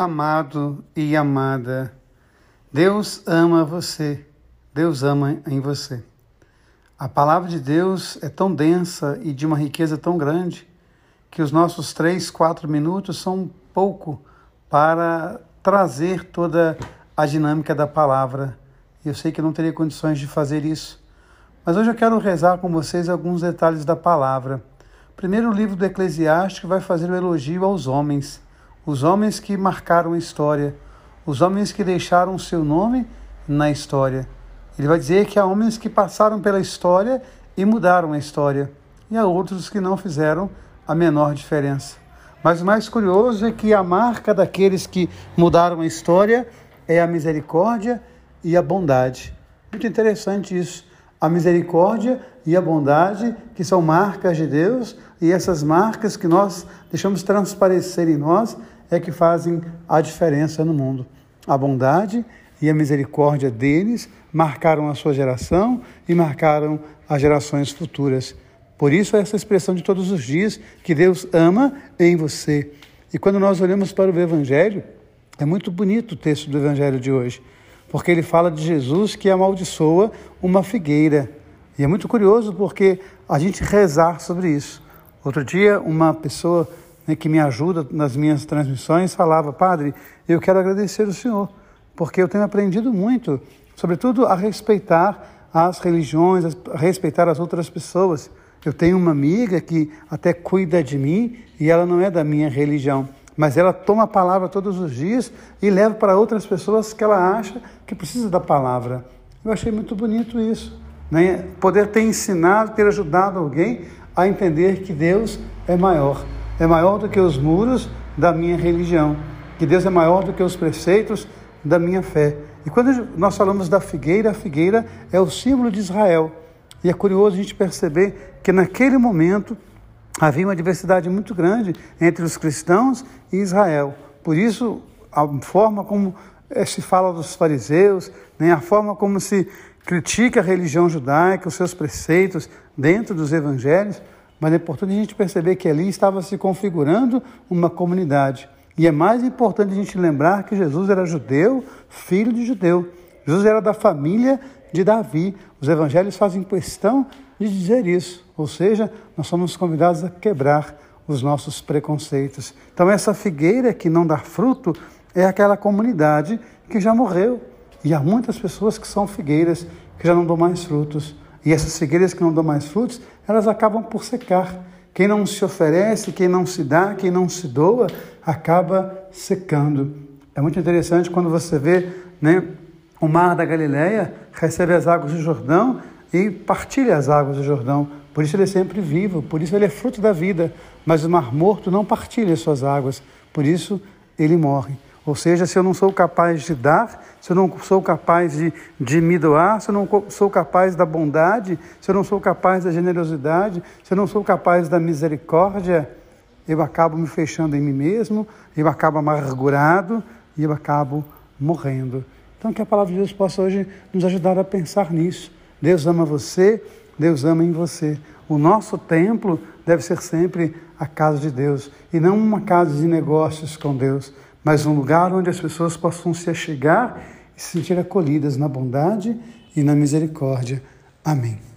Amado e amada, Deus ama você, Deus ama em você. A palavra de Deus é tão densa e de uma riqueza tão grande que os nossos três, quatro minutos são pouco para trazer toda a dinâmica da palavra. Eu sei que não teria condições de fazer isso, mas hoje eu quero rezar com vocês alguns detalhes da palavra. Primeiro, o livro do Eclesiástico vai fazer o elogio aos homens os homens que marcaram a história, os homens que deixaram seu nome na história. Ele vai dizer que há homens que passaram pela história e mudaram a história, e há outros que não fizeram a menor diferença. Mas o mais curioso é que a marca daqueles que mudaram a história é a misericórdia e a bondade. Muito interessante isso. A misericórdia e a bondade, que são marcas de Deus, e essas marcas que nós deixamos transparecer em nós é que fazem a diferença no mundo. A bondade e a misericórdia deles marcaram a sua geração e marcaram as gerações futuras. Por isso, essa expressão de todos os dias que Deus ama em você. E quando nós olhamos para o Evangelho, é muito bonito o texto do Evangelho de hoje, porque ele fala de Jesus que amaldiçoa uma figueira. E é muito curioso porque a gente rezar sobre isso. Outro dia, uma pessoa né, que me ajuda nas minhas transmissões falava: Padre, eu quero agradecer o Senhor, porque eu tenho aprendido muito, sobretudo a respeitar as religiões, a respeitar as outras pessoas. Eu tenho uma amiga que até cuida de mim e ela não é da minha religião, mas ela toma a palavra todos os dias e leva para outras pessoas que ela acha que precisa da palavra. Eu achei muito bonito isso. Né? Poder ter ensinado, ter ajudado alguém a entender que Deus é maior, é maior do que os muros da minha religião, que Deus é maior do que os preceitos da minha fé. E quando nós falamos da figueira, a figueira é o símbolo de Israel. E é curioso a gente perceber que naquele momento havia uma diversidade muito grande entre os cristãos e Israel. Por isso, a forma como eh, se fala dos fariseus, nem a forma como se critica a religião judaica, os seus preceitos dentro dos evangelhos, mas é importante a gente perceber que ali estava se configurando uma comunidade. E é mais importante a gente lembrar que Jesus era judeu, filho de judeu. Jesus era da família de Davi. Os evangelhos fazem questão de dizer isso. Ou seja, nós somos convidados a quebrar os nossos preconceitos. Então, essa figueira que não dá fruto é aquela comunidade que já morreu, e há muitas pessoas que são figueiras que já não dão mais frutos. E essas figueiras que não dão mais frutos, elas acabam por secar. Quem não se oferece, quem não se dá, quem não se doa, acaba secando. É muito interessante quando você vê né, o mar da Galileia recebe as águas do Jordão e partilha as águas do Jordão. Por isso ele é sempre vivo, por isso ele é fruto da vida. Mas o mar morto não partilha suas águas, por isso ele morre. Ou seja, se eu não sou capaz de dar, se eu não sou capaz de, de me doar, se eu não sou capaz da bondade, se eu não sou capaz da generosidade, se eu não sou capaz da misericórdia, eu acabo me fechando em mim mesmo, eu acabo amargurado e eu acabo morrendo. Então, que a palavra de Deus possa hoje nos ajudar a pensar nisso. Deus ama você, Deus ama em você. O nosso templo deve ser sempre a casa de Deus e não uma casa de negócios com Deus mas um lugar onde as pessoas possam se achegar e se sentir acolhidas na bondade e na misericórdia. Amém.